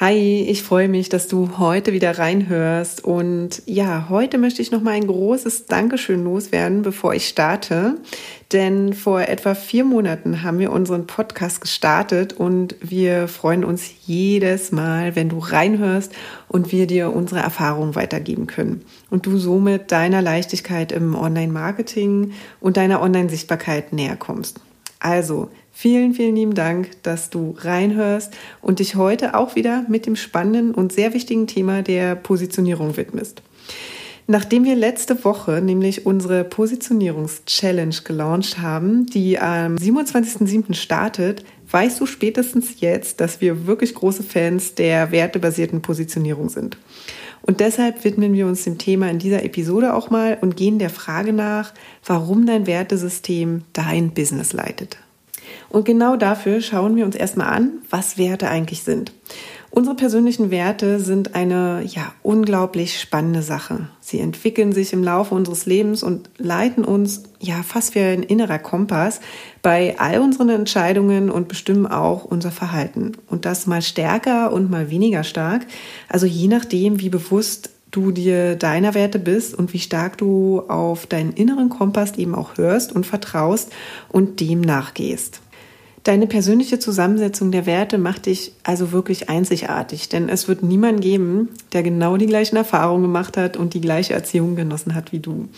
Hi, ich freue mich, dass du heute wieder reinhörst. Und ja, heute möchte ich noch mal ein großes Dankeschön loswerden, bevor ich starte. Denn vor etwa vier Monaten haben wir unseren Podcast gestartet und wir freuen uns jedes Mal, wenn du reinhörst und wir dir unsere Erfahrungen weitergeben können. Und du somit deiner Leichtigkeit im Online-Marketing und deiner Online-Sichtbarkeit näher kommst. Also, Vielen, vielen lieben Dank, dass du reinhörst und dich heute auch wieder mit dem spannenden und sehr wichtigen Thema der Positionierung widmest. Nachdem wir letzte Woche nämlich unsere Positionierungs-Challenge gelauncht haben, die am 27.07. startet, weißt du spätestens jetzt, dass wir wirklich große Fans der wertebasierten Positionierung sind. Und deshalb widmen wir uns dem Thema in dieser Episode auch mal und gehen der Frage nach, warum dein Wertesystem dein Business leitet. Und genau dafür schauen wir uns erstmal an, was Werte eigentlich sind. Unsere persönlichen Werte sind eine ja unglaublich spannende Sache. Sie entwickeln sich im Laufe unseres Lebens und leiten uns ja fast wie ein innerer Kompass bei all unseren Entscheidungen und bestimmen auch unser Verhalten. Und das mal stärker und mal weniger stark. Also je nachdem, wie bewusst du dir deiner Werte bist und wie stark du auf deinen inneren Kompass eben auch hörst und vertraust und dem nachgehst. Deine persönliche Zusammensetzung der Werte macht dich also wirklich einzigartig, denn es wird niemanden geben, der genau die gleichen Erfahrungen gemacht hat und die gleiche Erziehung genossen hat wie du.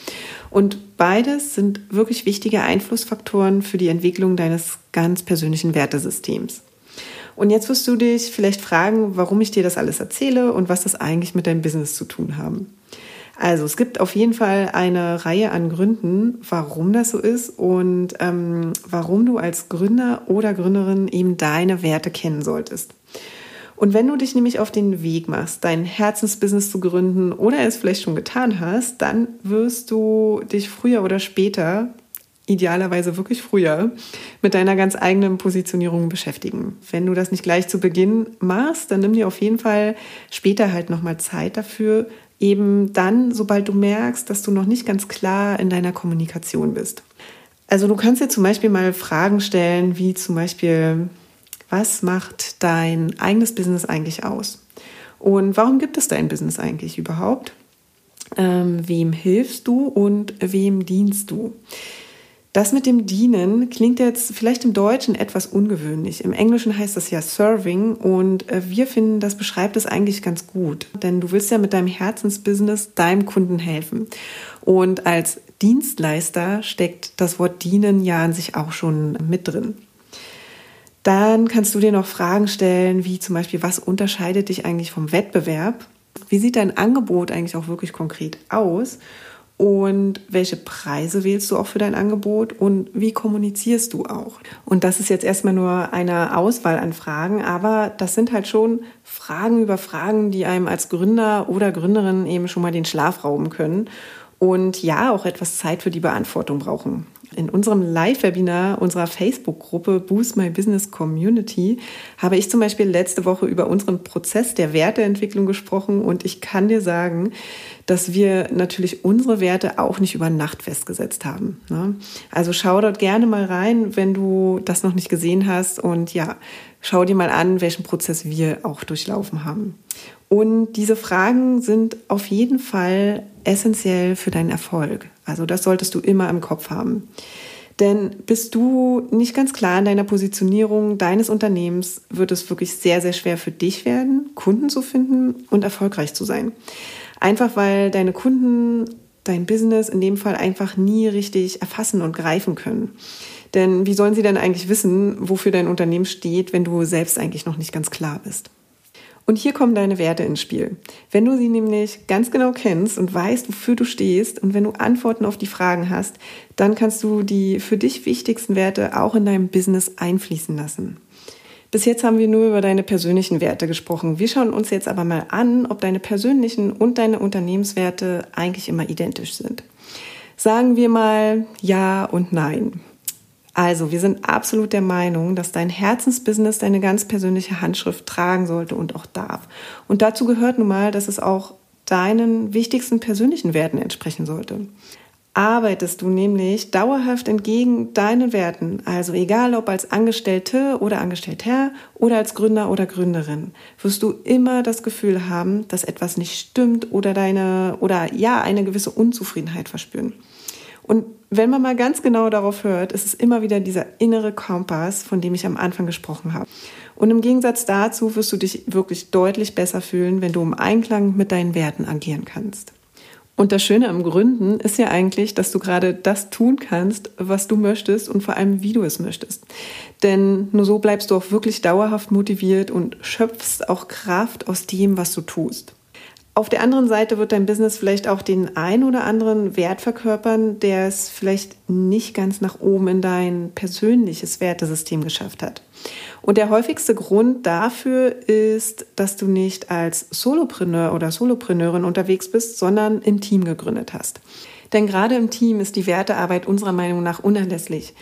Und beides sind wirklich wichtige Einflussfaktoren für die Entwicklung deines ganz persönlichen Wertesystems. Und jetzt wirst du dich vielleicht fragen, warum ich dir das alles erzähle und was das eigentlich mit deinem Business zu tun haben. Also es gibt auf jeden Fall eine Reihe an Gründen, warum das so ist und ähm, warum du als Gründer oder Gründerin eben deine Werte kennen solltest. Und wenn du dich nämlich auf den Weg machst, dein Herzensbusiness zu gründen oder es vielleicht schon getan hast, dann wirst du dich früher oder später, idealerweise wirklich früher, mit deiner ganz eigenen Positionierung beschäftigen. Wenn du das nicht gleich zu Beginn machst, dann nimm dir auf jeden Fall später halt nochmal Zeit dafür, eben dann, sobald du merkst, dass du noch nicht ganz klar in deiner Kommunikation bist. Also du kannst dir zum Beispiel mal Fragen stellen, wie zum Beispiel, was macht dein eigenes Business eigentlich aus? Und warum gibt es dein Business eigentlich überhaupt? Ähm, wem hilfst du und wem dienst du? Das mit dem Dienen klingt jetzt vielleicht im Deutschen etwas ungewöhnlich. Im Englischen heißt das ja Serving und äh, wir finden, das beschreibt es eigentlich ganz gut. Denn du willst ja mit deinem Herzensbusiness deinem Kunden helfen. Und als Dienstleister steckt das Wort dienen ja an sich auch schon mit drin. Dann kannst du dir noch Fragen stellen, wie zum Beispiel, was unterscheidet dich eigentlich vom Wettbewerb? Wie sieht dein Angebot eigentlich auch wirklich konkret aus? Und welche Preise wählst du auch für dein Angebot und wie kommunizierst du auch. Und das ist jetzt erstmal nur eine Auswahl an Fragen, aber das sind halt schon Fragen über Fragen, die einem als Gründer oder Gründerin eben schon mal den Schlaf rauben können und ja auch etwas Zeit für die Beantwortung brauchen. In unserem Live-Webinar unserer Facebook-Gruppe Boost My Business Community habe ich zum Beispiel letzte Woche über unseren Prozess der Werteentwicklung gesprochen und ich kann dir sagen, dass wir natürlich unsere Werte auch nicht über Nacht festgesetzt haben. Ne? Also schau dort gerne mal rein, wenn du das noch nicht gesehen hast und ja, schau dir mal an, welchen Prozess wir auch durchlaufen haben. Und diese Fragen sind auf jeden Fall essentiell für deinen Erfolg. Also das solltest du immer im Kopf haben. Denn bist du nicht ganz klar in deiner Positionierung deines Unternehmens, wird es wirklich sehr, sehr schwer für dich werden, Kunden zu finden und erfolgreich zu sein. Einfach weil deine Kunden dein Business in dem Fall einfach nie richtig erfassen und greifen können. Denn wie sollen sie denn eigentlich wissen, wofür dein Unternehmen steht, wenn du selbst eigentlich noch nicht ganz klar bist? Und hier kommen deine Werte ins Spiel. Wenn du sie nämlich ganz genau kennst und weißt, wofür du stehst und wenn du Antworten auf die Fragen hast, dann kannst du die für dich wichtigsten Werte auch in deinem Business einfließen lassen. Bis jetzt haben wir nur über deine persönlichen Werte gesprochen. Wir schauen uns jetzt aber mal an, ob deine persönlichen und deine Unternehmenswerte eigentlich immer identisch sind. Sagen wir mal ja und nein. Also, wir sind absolut der Meinung, dass dein Herzensbusiness deine ganz persönliche Handschrift tragen sollte und auch darf. Und dazu gehört nun mal, dass es auch deinen wichtigsten persönlichen Werten entsprechen sollte. Arbeitest du nämlich dauerhaft entgegen deinen Werten, also egal ob als Angestellte oder Angestellter oder als Gründer oder Gründerin, wirst du immer das Gefühl haben, dass etwas nicht stimmt oder deine oder ja eine gewisse Unzufriedenheit verspüren. Und wenn man mal ganz genau darauf hört, ist es immer wieder dieser innere Kompass, von dem ich am Anfang gesprochen habe. Und im Gegensatz dazu wirst du dich wirklich deutlich besser fühlen, wenn du im Einklang mit deinen Werten agieren kannst. Und das Schöne am Gründen ist ja eigentlich, dass du gerade das tun kannst, was du möchtest und vor allem, wie du es möchtest. Denn nur so bleibst du auch wirklich dauerhaft motiviert und schöpfst auch Kraft aus dem, was du tust. Auf der anderen Seite wird dein Business vielleicht auch den ein oder anderen Wert verkörpern, der es vielleicht nicht ganz nach oben in dein persönliches Wertesystem geschafft hat. Und der häufigste Grund dafür ist, dass du nicht als Solopreneur oder Solopreneurin unterwegs bist, sondern im Team gegründet hast. Denn gerade im Team ist die Wertearbeit unserer Meinung nach unerlässlich.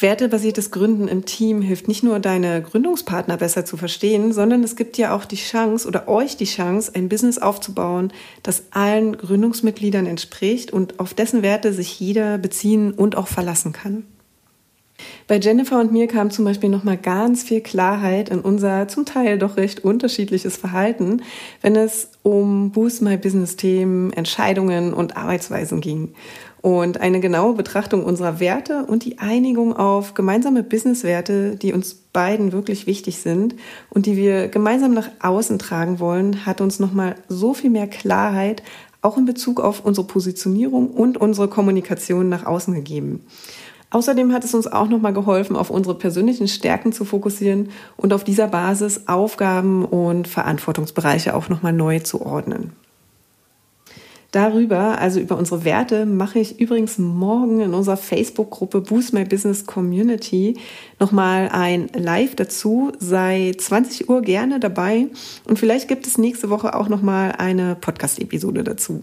Wertebasiertes Gründen im Team hilft nicht nur, deine Gründungspartner besser zu verstehen, sondern es gibt ja auch die Chance oder euch die Chance, ein Business aufzubauen, das allen Gründungsmitgliedern entspricht und auf dessen Werte sich jeder beziehen und auch verlassen kann. Bei Jennifer und mir kam zum Beispiel nochmal ganz viel Klarheit in unser zum Teil doch recht unterschiedliches Verhalten, wenn es um Boost My Business Themen, Entscheidungen und Arbeitsweisen ging und eine genaue Betrachtung unserer Werte und die Einigung auf gemeinsame Businesswerte, die uns beiden wirklich wichtig sind und die wir gemeinsam nach außen tragen wollen, hat uns nochmal so viel mehr Klarheit auch in Bezug auf unsere Positionierung und unsere Kommunikation nach außen gegeben. Außerdem hat es uns auch nochmal geholfen, auf unsere persönlichen Stärken zu fokussieren und auf dieser Basis Aufgaben und Verantwortungsbereiche auch nochmal neu zu ordnen. Darüber, also über unsere Werte, mache ich übrigens morgen in unserer Facebook-Gruppe Boost My Business Community nochmal ein Live dazu. Sei 20 Uhr gerne dabei und vielleicht gibt es nächste Woche auch nochmal eine Podcast-Episode dazu.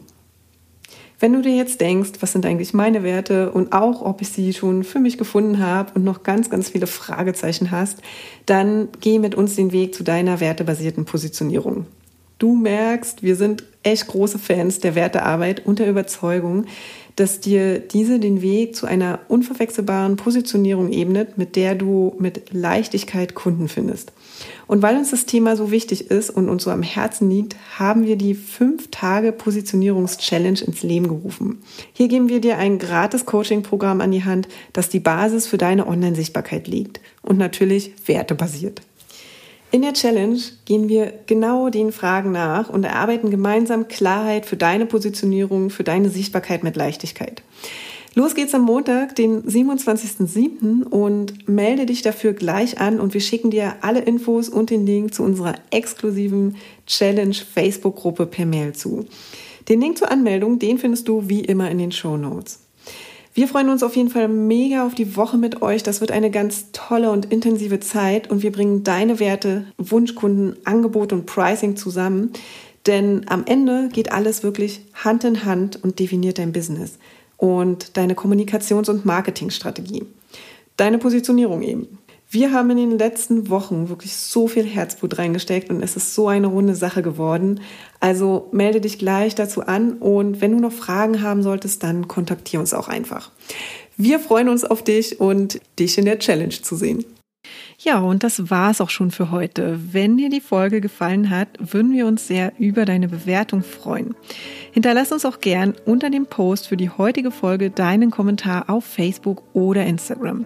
Wenn du dir jetzt denkst, was sind eigentlich meine Werte und auch, ob ich sie schon für mich gefunden habe und noch ganz, ganz viele Fragezeichen hast, dann geh mit uns den Weg zu deiner wertebasierten Positionierung. Du merkst, wir sind echt große Fans der Wertearbeit und der Überzeugung, dass dir diese den Weg zu einer unverwechselbaren Positionierung ebnet, mit der du mit Leichtigkeit Kunden findest. Und weil uns das Thema so wichtig ist und uns so am Herzen liegt, haben wir die 5 Tage Positionierungs-Challenge ins Leben gerufen. Hier geben wir dir ein gratis Coaching-Programm an die Hand, das die Basis für deine Online-Sichtbarkeit liegt und natürlich wertebasiert. In der Challenge gehen wir genau den Fragen nach und erarbeiten gemeinsam Klarheit für deine Positionierung, für deine Sichtbarkeit mit Leichtigkeit. Los geht's am Montag, den 27.07. und melde dich dafür gleich an und wir schicken dir alle Infos und den Link zu unserer exklusiven Challenge Facebook-Gruppe per Mail zu. Den Link zur Anmeldung, den findest du wie immer in den Show Notes. Wir freuen uns auf jeden Fall mega auf die Woche mit euch. Das wird eine ganz tolle und intensive Zeit und wir bringen deine Werte, Wunschkunden, Angebot und Pricing zusammen. Denn am Ende geht alles wirklich Hand in Hand und definiert dein Business und deine Kommunikations- und Marketingstrategie. Deine Positionierung eben. Wir haben in den letzten Wochen wirklich so viel Herzblut reingesteckt und es ist so eine runde Sache geworden. Also melde dich gleich dazu an und wenn du noch Fragen haben solltest, dann kontaktiere uns auch einfach. Wir freuen uns auf dich und dich in der Challenge zu sehen. Ja, und das war es auch schon für heute. Wenn dir die Folge gefallen hat, würden wir uns sehr über deine Bewertung freuen. Hinterlass uns auch gern unter dem Post für die heutige Folge deinen Kommentar auf Facebook oder Instagram.